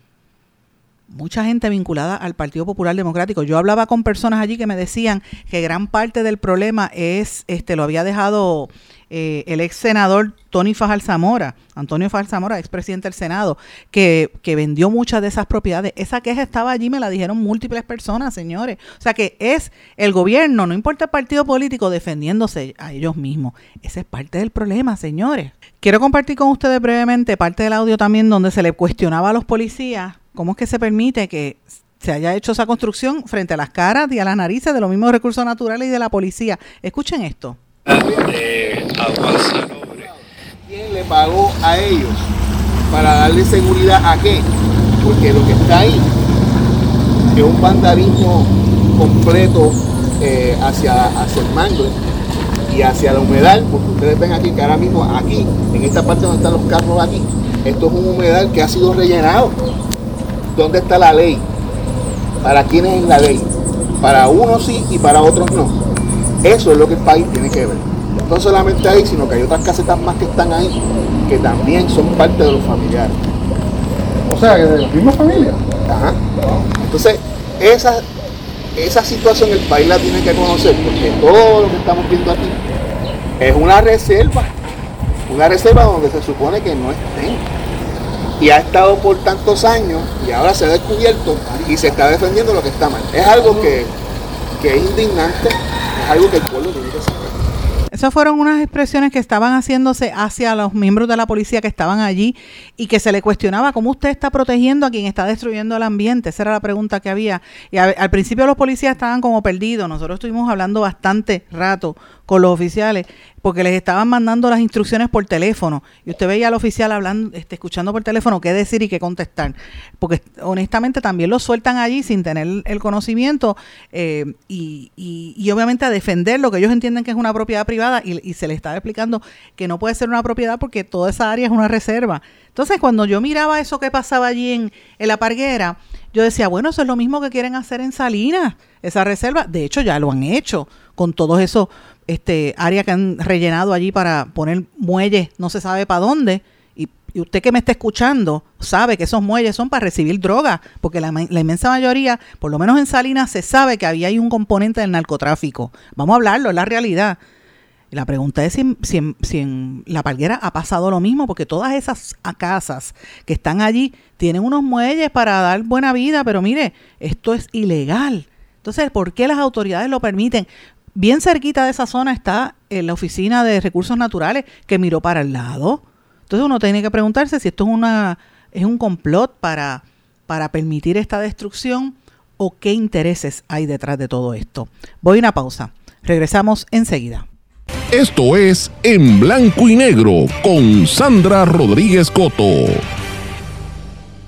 mucha gente vinculada al Partido Popular Democrático. Yo hablaba con personas allí que me decían que gran parte del problema es, este, lo había dejado eh, el ex senador Tony Fajal Zamora, Antonio Fajal Zamora, ex presidente del Senado, que, que vendió muchas de esas propiedades. Esa queja estaba allí, me la dijeron múltiples personas, señores. O sea que es el gobierno, no importa el partido político, defendiéndose a ellos mismos. Ese es parte del problema, señores. Quiero compartir con ustedes brevemente parte del audio también donde se le cuestionaba a los policías cómo es que se permite que se haya hecho esa construcción frente a las caras y a las narices de los mismos recursos naturales y de la policía. Escuchen esto. ¿Quién le pagó a ellos para darle seguridad a qué? Porque lo que está ahí es un vandalismo completo eh, hacia, hacia el mangle y hacia la humedal, porque ustedes ven aquí que ahora mismo aquí, en esta parte donde están los carros aquí, esto es un humedal que ha sido rellenado. ¿Dónde está la ley? ¿Para quién es la ley? Para unos sí y para otros no. Eso es lo que el país tiene que ver. No solamente ahí, sino que hay otras casetas más que están ahí, que también son parte de los familiares. O sea, que de la misma familia. Ajá. Entonces, esa, esa situación el país la tiene que conocer, porque todo lo que estamos viendo aquí es una reserva, una reserva donde se supone que no estén. Y ha estado por tantos años y ahora se ha descubierto y se está defendiendo lo que está mal. Es algo que, que es indignante, algo que el pueblo tiene que saber. Esas fueron unas expresiones que estaban haciéndose hacia los miembros de la policía que estaban allí y que se le cuestionaba cómo usted está protegiendo a quien está destruyendo el ambiente. Esa era la pregunta que había. Y al principio los policías estaban como perdidos. Nosotros estuvimos hablando bastante rato con los oficiales porque les estaban mandando las instrucciones por teléfono y usted veía al oficial hablando, este, escuchando por teléfono qué decir y qué contestar, porque honestamente también lo sueltan allí sin tener el conocimiento eh, y, y- obviamente a defender lo que ellos entienden que es una propiedad privada y, y se les estaba explicando que no puede ser una propiedad porque toda esa área es una reserva. Entonces cuando yo miraba eso que pasaba allí en, en la parguera, yo decía, bueno, eso es lo mismo que quieren hacer en Salinas, esa reserva. De hecho, ya lo han hecho con todos esos este, áreas que han rellenado allí para poner muelles, no se sabe para dónde. Y, usted que me está escuchando sabe que esos muelles son para recibir droga, porque la, inmensa mayoría, por lo menos en Salinas, se sabe que había ahí un componente del narcotráfico. Vamos a hablarlo, es la realidad. La pregunta es si, si si en La Palguera ha pasado lo mismo, porque todas esas casas que están allí tienen unos muelles para dar buena vida, pero mire, esto es ilegal. Entonces, ¿por qué las autoridades lo permiten? Bien cerquita de esa zona está eh, la Oficina de Recursos Naturales que miró para el lado. Entonces uno tiene que preguntarse si esto es, una, es un complot para, para permitir esta destrucción o qué intereses hay detrás de todo esto. Voy a una pausa. Regresamos enseguida. Esto es En Blanco y Negro con Sandra Rodríguez Coto.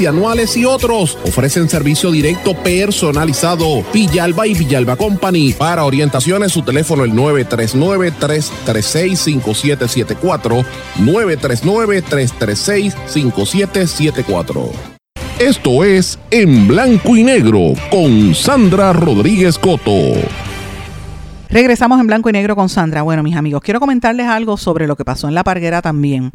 y anuales y otros. Ofrecen servicio directo personalizado. Villalba y Villalba Company. Para orientaciones, su teléfono el 939-336-5774. 939-336-5774. Esto es En Blanco y Negro con Sandra Rodríguez Coto. Regresamos en blanco y negro con Sandra. Bueno, mis amigos, quiero comentarles algo sobre lo que pasó en la parguera también.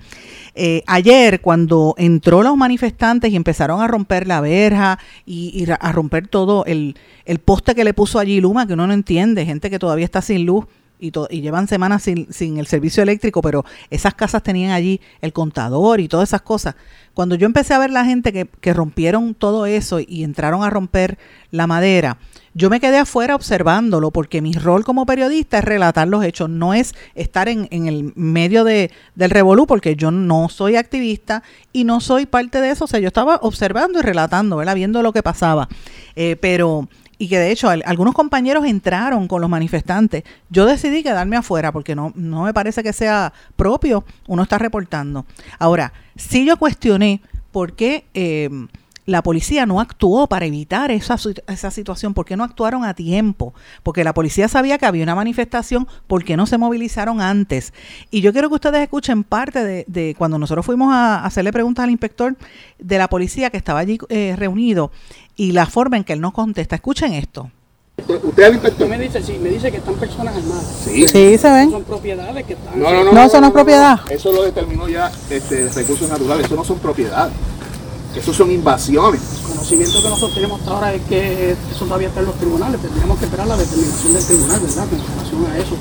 Eh, ayer, cuando entró los manifestantes y empezaron a romper la verja y, a romper todo el, el poste que le puso allí Luma, que uno no entiende, gente que todavía está sin luz, y, llevan semanas sin, sin, el servicio eléctrico, pero esas casas tenían allí el contador y todas esas cosas. Cuando yo empecé a ver la gente que rompieron todo eso y entraron a romper la madera, yo me quedé afuera observándolo porque mi rol como periodista es relatar los hechos, no es estar en, el medio de, del revolú porque yo no soy activista y no soy parte de eso. O sea, yo estaba observando y relatando, ¿verdad? Viendo lo que pasaba. Eh, pero y que de hecho algunos compañeros entraron con los manifestantes. Yo decidí quedarme afuera porque no, no me parece que sea propio uno está reportando. Ahora, sí yo cuestioné por qué eh, la policía no actuó para evitar esa, esa situación, por qué no actuaron a tiempo, porque la policía sabía que había una manifestación, por qué no se movilizaron antes. Y yo quiero que ustedes escuchen parte de, de cuando nosotros fuimos a hacerle preguntas al inspector de la policía que estaba allí eh, reunido y la forma en que él nos contesta. Escuchen esto. Usted al inspector me dice, sí, me dice que están personas armadas. Sí, sí se ven. Son propiedades que están. No, no, no. No, eso no es propiedad. Eso lo determinó ya este, recursos naturales. Eso no son propiedades. Eso son invasiones. El conocimiento que nosotros tenemos hasta ahora es que eso todavía está en los tribunales. Tendríamos que esperar la determinación del tribunal, ¿verdad? Con relación a eso.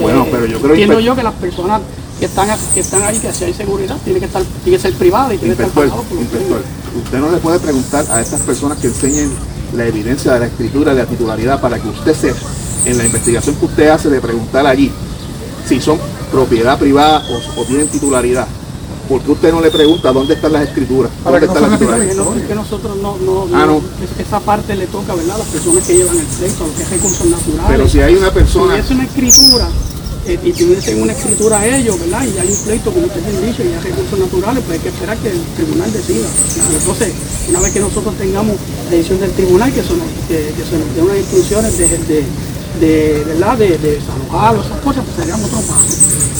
Bueno, pero yo creo Entiendo yo que las personas que están, que están ahí, que si hay seguridad, tiene que, estar, tiene que ser privada y tiene que estar por inspector, usted no le puede preguntar a estas personas que enseñen la evidencia de la escritura de la titularidad para que usted sepa en la investigación que usted hace de preguntar allí si son propiedad privada o, o tienen titularidad ¿Por qué usted no le pregunta dónde están las escrituras? ¿Dónde están las escrituras? es que nosotros no, no, ah, no. esa parte le toca, ¿verdad? Las personas que llevan el pleito, a los que es recursos naturales. Pero si hay una persona... Si es una escritura, eh, y tienen una escritura a ellos, ¿verdad? Y hay un pleito, como ustedes han dicho, y hay recursos naturales, pues hay que esperar que el tribunal decida. Entonces, una vez que nosotros tengamos la decisión del tribunal, que, son, que, que se nos dé unas instrucciones de, de, de, ¿verdad? de, de desalojar esas cosas, pues seríamos otro paso.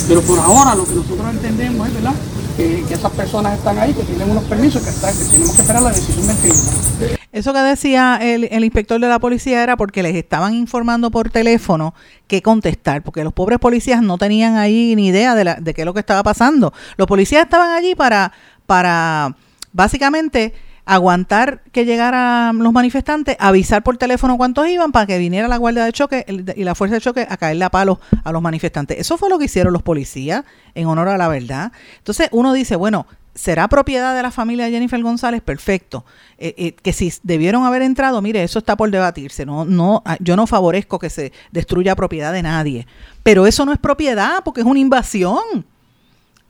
Pero por ahora lo que nosotros entendemos es, ¿verdad? Que, esas personas están ahí, que tienen unos permisos, que, que tenemos que esperar la decisión del tribunal. Eso que decía el, el, inspector de la policía era porque les estaban informando por teléfono qué contestar, porque los pobres policías no tenían ahí ni idea de, la, de qué es lo que estaba pasando. Los policías estaban allí para, para básicamente aguantar que llegaran los manifestantes, avisar por teléfono cuántos iban para que viniera la guardia de choque y la fuerza de choque a caerle a palos a los manifestantes. Eso fue lo que hicieron los policías en honor a la verdad. Entonces uno dice, bueno, será propiedad de la familia de Jennifer González, perfecto. Eh, eh, que si debieron haber entrado, mire, eso está por debatirse. No, no, ah, yo no favorezco que se destruya propiedad de nadie. Pero eso no es propiedad porque es una invasión.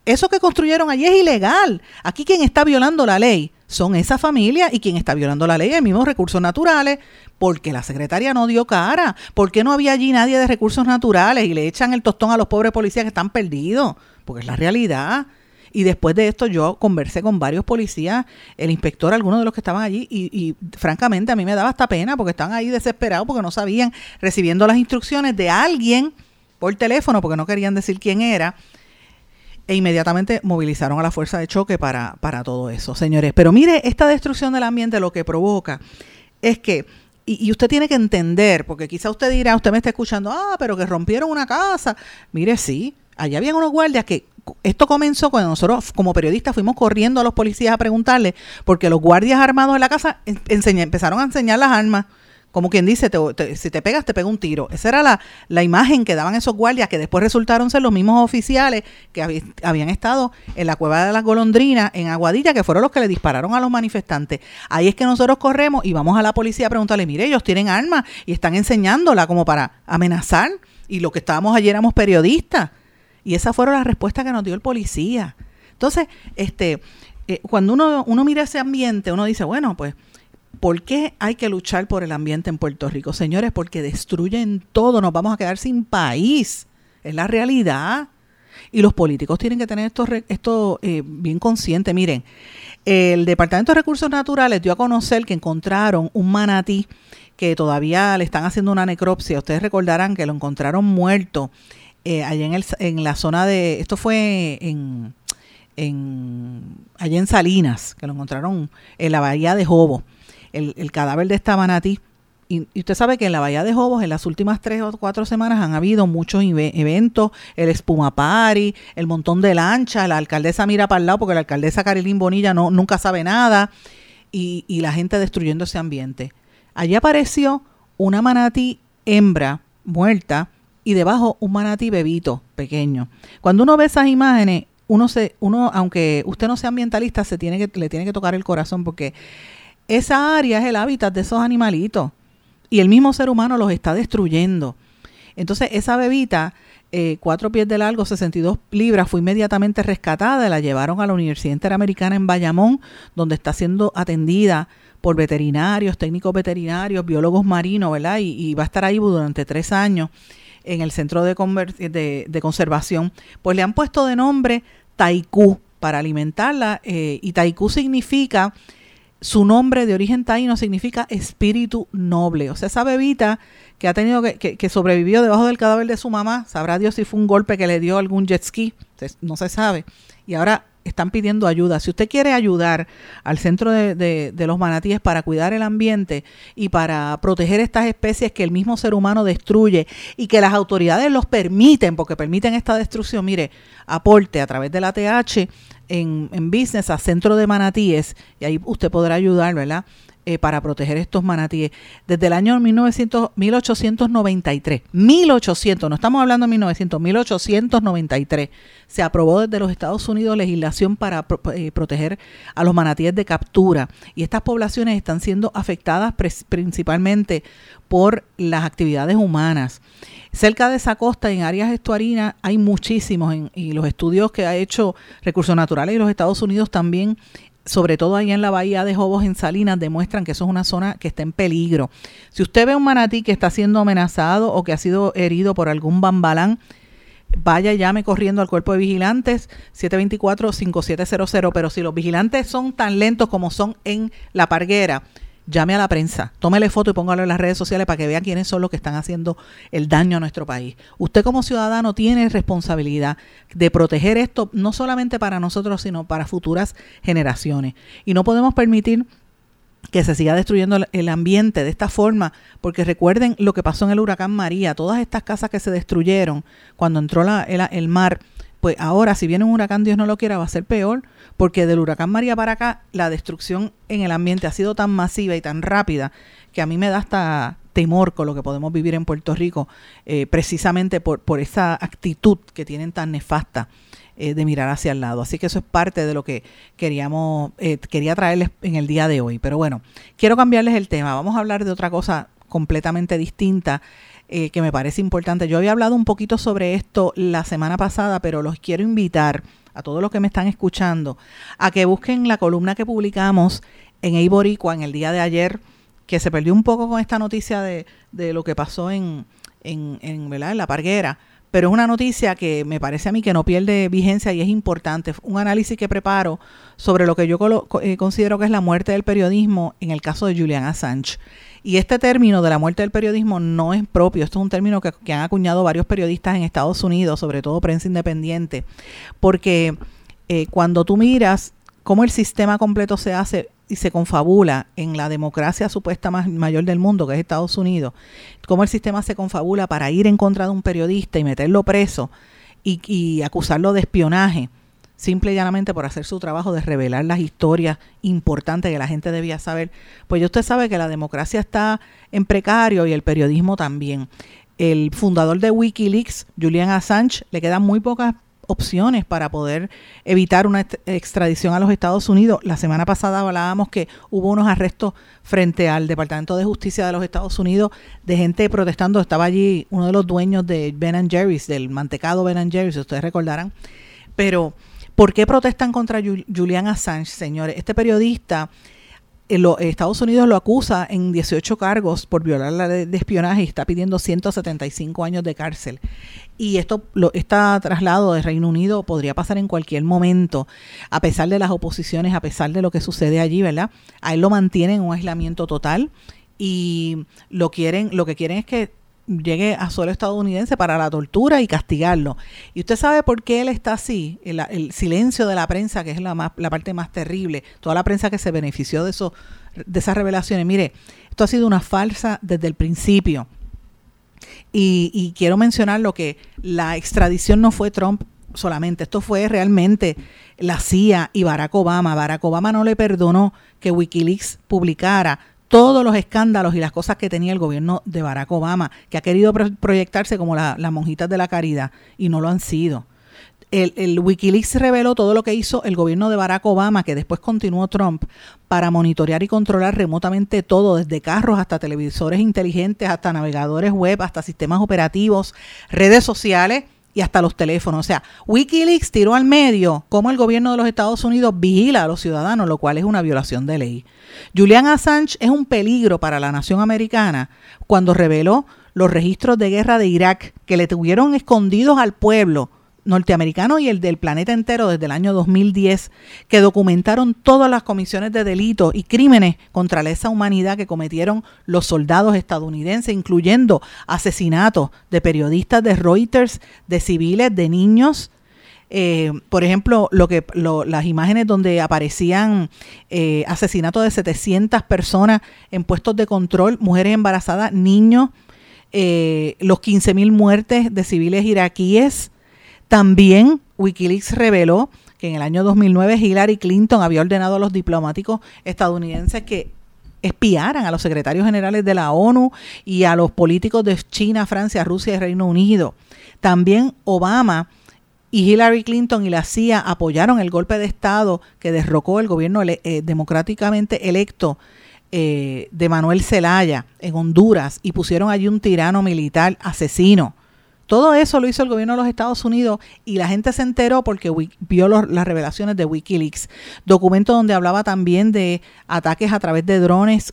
Eso que construyeron allí es ilegal. Aquí quien está violando la ley son esa familia y quien está violando la ley es mismo recursos naturales, porque la secretaria no dio cara, porque no había allí nadie de recursos naturales y le echan el tostón a los pobres policías que están perdidos, porque es la realidad. Y después de esto yo conversé con varios policías, el inspector, algunos de los que estaban allí, y, y, francamente a mí me daba hasta pena porque estaban ahí desesperados porque no sabían, recibiendo las instrucciones de alguien por teléfono, porque no querían decir quién era, e inmediatamente movilizaron a la fuerza de choque para, para todo eso, señores. Pero mire, esta destrucción del ambiente lo que provoca es que, y, usted tiene que entender, porque quizá usted dirá, usted me está escuchando, ah, pero que rompieron una casa. Mire, sí, allá habían unos guardias que esto comenzó cuando nosotros como periodistas fuimos corriendo a los policías a preguntarle, porque los guardias armados en la casa empezaron a enseñar las armas como quien dice, si te pegas, te pega un tiro. Esa era la, la, imagen que daban esos guardias, que después resultaron ser los mismos oficiales que habían estado en la cueva de las golondrinas, en Aguadilla, que fueron los que le dispararon a los manifestantes. Ahí es que nosotros corremos y vamos a la policía a preguntarle, mire, ellos tienen armas y están enseñándola como para amenazar. Y lo que estábamos ayer éramos periodistas. Y esas fueron las respuestas que nos dio el policía. Entonces, este, eh, cuando uno, uno mira ese ambiente, uno dice, bueno, pues ¿Por qué hay que luchar por el ambiente en Puerto Rico? Señores, porque destruyen todo, nos vamos a quedar sin país. Es la realidad. Y los políticos tienen que tener esto, eh, bien consciente. Miren, el Departamento de Recursos Naturales dio a conocer que encontraron un manatí que todavía le están haciendo una necropsia. Ustedes recordarán que lo encontraron muerto eh, allá en la zona de... Esto fue en, en, allá en Salinas, que lo encontraron en la bahía de Jobo el, cadáver de esta manatí. Y, usted sabe que en la Bahía de Jobos en las últimas tres o cuatro semanas han habido muchos eventos, el espuma party, el montón de lancha, la alcaldesa mira para el lado porque la alcaldesa Carilín Bonilla no, nunca sabe nada y, y la gente destruyendo ese ambiente. Allí apareció una manatí hembra muerta y debajo un manatí bebito pequeño. Cuando uno ve esas imágenes, uno se, uno, aunque usted no sea ambientalista, se tiene que, le tiene que tocar el corazón porque esa área es el hábitat de esos animalitos y el mismo ser humano los está destruyendo. Entonces, esa bebita, eh, cuatro pies de largo, 62 libras, fue inmediatamente rescatada, la llevaron a la Universidad Interamericana en Bayamón, donde está siendo atendida por veterinarios, técnicos veterinarios, biólogos marinos, ¿verdad? Y, va a estar ahí durante tres años en el centro de, conservación. Pues le han puesto de nombre Taikú para alimentarla eh, y Taikú significa su nombre de origen taíno significa espíritu noble. O sea, esa bebita que ha tenido que, que, sobrevivió debajo del cadáver de su mamá, sabrá Dios si fue un golpe que le dio algún jet ski, no se sabe. Y ahora están pidiendo ayuda. Si usted quiere ayudar al centro de, de, los manatíes para cuidar el ambiente y para proteger estas especies que el mismo ser humano destruye y que las autoridades los permiten, porque permiten esta destrucción, mire, aporte a través de la TH en, en business a Centro de Manatíes y ahí usted podrá ayudar, ¿verdad? Eh, para proteger estos manatíes. Desde el año 1900, 1893, 1800, no estamos hablando de 1900, 1893, se aprobó desde los Estados Unidos legislación para eh, proteger a los manatíes de captura. Y estas poblaciones están siendo afectadas principalmente por las actividades humanas. Cerca de esa costa, en áreas estuarinas, hay muchísimos, y los estudios que ha hecho Recursos Naturales y los Estados Unidos también sobre todo ahí en la bahía de Jobos en Salinas, demuestran que eso es una zona que está en peligro. Si usted ve un manatí que está siendo amenazado o que ha sido herido por algún bambalán, vaya y llame corriendo al cuerpo de vigilantes 724-5700, pero si los vigilantes son tan lentos como son en la parguera, llame a la prensa, tómele foto y póngalo en las redes sociales para que vea quiénes son los que están haciendo el daño a nuestro país. Usted como ciudadano tiene responsabilidad de proteger esto no solamente para nosotros, sino para futuras generaciones. Y no podemos permitir que se siga destruyendo el ambiente de esta forma, porque recuerden lo que pasó en el huracán María, todas estas casas que se destruyeron cuando entró la, el mar, pues ahora si viene un huracán, Dios no lo quiera, va a ser peor, porque del huracán María para acá la destrucción en el ambiente ha sido tan masiva y tan rápida que a mí me da hasta temor con lo que podemos vivir en Puerto Rico, eh, precisamente por, por esa actitud que tienen tan nefasta eh, de mirar hacia el lado. Así que eso es parte de lo que queríamos, eh, quería traerles en el día de hoy. Pero bueno, quiero cambiarles el tema. Vamos a hablar de otra cosa completamente distinta eh, que me parece importante. Yo había hablado un poquito sobre esto la semana pasada, pero los quiero invitar a todos los que me están escuchando a que busquen la columna que publicamos en Eiboricua en el día de ayer, que se perdió un poco con esta noticia de, de lo que pasó en, en, en, en la parguera pero es una noticia que me parece a mí que no pierde vigencia y es importante. Un análisis que preparo sobre lo que yo eh, considero que es la muerte del periodismo en el caso de Julian Assange. Y este término de la muerte del periodismo no es propio, esto es un término que, han acuñado varios periodistas en Estados Unidos, sobre todo prensa independiente, porque eh, cuando tú miras cómo el sistema completo se hace y se confabula en la democracia supuesta más mayor del mundo, que es Estados Unidos, cómo el sistema se confabula para ir en contra de un periodista y meterlo preso y, acusarlo de espionaje, simple y llanamente por hacer su trabajo de revelar las historias importantes que la gente debía saber, pues ya usted sabe que la democracia está en precario y el periodismo también. El fundador de Wikileaks, Julian Assange, le quedan muy pocas opciones para poder evitar una extradición a los Estados Unidos. La semana pasada hablábamos que hubo unos arrestos frente al Departamento de Justicia de los Estados Unidos de gente protestando. Estaba allí uno de los dueños de Ben Jerry's, del mantecado Ben Jerry's, ustedes recordarán. Pero ¿Por qué protestan contra Julian Assange, señores? Este periodista, Estados Unidos lo acusa en 18 cargos por violar la ley de espionaje y está pidiendo 175 años de cárcel. Y esto, lo, este traslado de Reino Unido podría pasar en cualquier momento, a pesar de las oposiciones, a pesar de lo que sucede allí, ¿verdad? A él lo mantienen en un aislamiento total y lo quieren, lo que quieren es que llegue a suelo estadounidense para la tortura y castigarlo. Y usted sabe por qué él está así, el, silencio de la prensa, que es la, la parte más terrible, toda la prensa que se benefició de, eso, de esas revelaciones. Mire, esto ha sido una falsa desde el principio. Y quiero mencionar lo que la extradición no fue Trump solamente, esto fue realmente la CIA y Barack Obama. Barack Obama no le perdonó que Wikileaks publicara todos los escándalos y las cosas que tenía el gobierno de Barack Obama, que ha querido proyectarse como las monjitas de la caridad y no lo han sido. El, el, Wikileaks reveló todo lo que hizo el gobierno de Barack Obama, que después continuó Trump, para monitorear y controlar remotamente todo, desde carros hasta televisores inteligentes, hasta navegadores web, hasta sistemas operativos, redes sociales y hasta los teléfonos. O sea, Wikileaks tiró al medio cómo el gobierno de los Estados Unidos vigila a los ciudadanos, lo cual es una violación de ley. Julian Assange es un peligro para la nación americana cuando reveló los registros de guerra de Irak que le tuvieron escondidos al pueblo norteamericano y el del planeta entero desde el año 2010, que documentaron todas las comisiones de delitos y crímenes contra esa humanidad que cometieron los soldados estadounidenses, incluyendo asesinatos de periodistas de Reuters, de civiles, de niños. Eh, por ejemplo, lo que las imágenes donde aparecían eh, asesinatos de 700 personas en puestos de control, mujeres embarazadas, niños, eh, los 15.000 muertes de civiles iraquíes, también Wikileaks reveló que en el año 2009 Hillary Clinton había ordenado a los diplomáticos estadounidenses que espiaran a los secretarios generales de la ONU y a los políticos de China, Francia, Rusia y Reino Unido. También Obama y Hillary Clinton y la CIA apoyaron el golpe de Estado que derrocó el gobierno eh, democráticamente electo eh, de Manuel Zelaya en Honduras y pusieron allí un tirano militar asesino. Todo eso lo hizo el gobierno de los Estados Unidos y la gente se enteró porque vio las revelaciones de Wikileaks, documento donde hablaba también de ataques a través de drones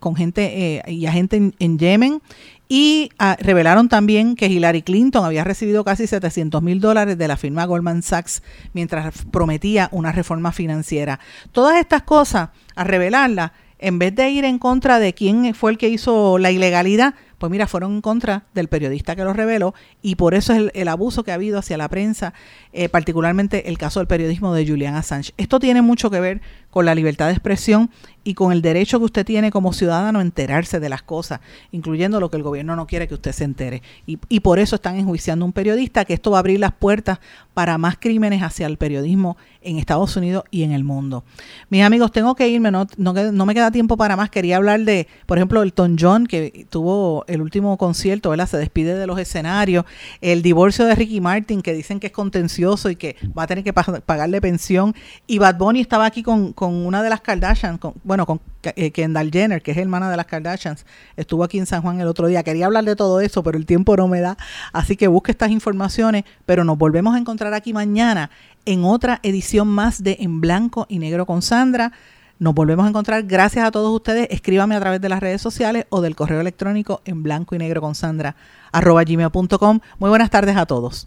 con gente eh, y agentes en, en, Yemen y ah, revelaron también que Hillary Clinton había recibido casi 700 mil dólares de la firma Goldman Sachs mientras prometía una reforma financiera. Todas estas cosas, a revelarlas, en vez de ir en contra de quién fue el que hizo la ilegalidad, pues mira, fueron en contra del periodista que lo reveló y por eso es el, abuso que ha habido hacia la prensa, eh, particularmente el caso del periodismo de Julian Assange. Esto tiene mucho que ver con la libertad de expresión y con el derecho que usted tiene como ciudadano a enterarse de las cosas, incluyendo lo que el gobierno no quiere que usted se entere. Y, por eso están enjuiciando a un periodista, que esto va a abrir las puertas para más crímenes hacia el periodismo en Estados Unidos y en el mundo. Mis amigos, tengo que irme, no, me queda tiempo para más. Quería hablar de, por ejemplo, Elton John, que tuvo el último concierto, ¿verdad? Se despide de los escenarios, el divorcio de Ricky Martin, que dicen que es contencioso y que va a tener que pagarle pensión, y Bad Bunny estaba aquí con una de las Kardashians, con, bueno, con eh, Kendall Jenner, que es hermana de las Kardashians, estuvo aquí en San Juan el otro día. Quería hablar de todo eso, pero el tiempo no me da. Así que busque estas informaciones, pero nos volvemos a encontrar aquí mañana en otra edición más de En Blanco y Negro con Sandra. Nos volvemos a encontrar. Gracias a todos ustedes. Escríbame a través de las redes sociales o del correo electrónico en blanco y negro con Sandra arroba gmail.com. Muy buenas tardes a todos.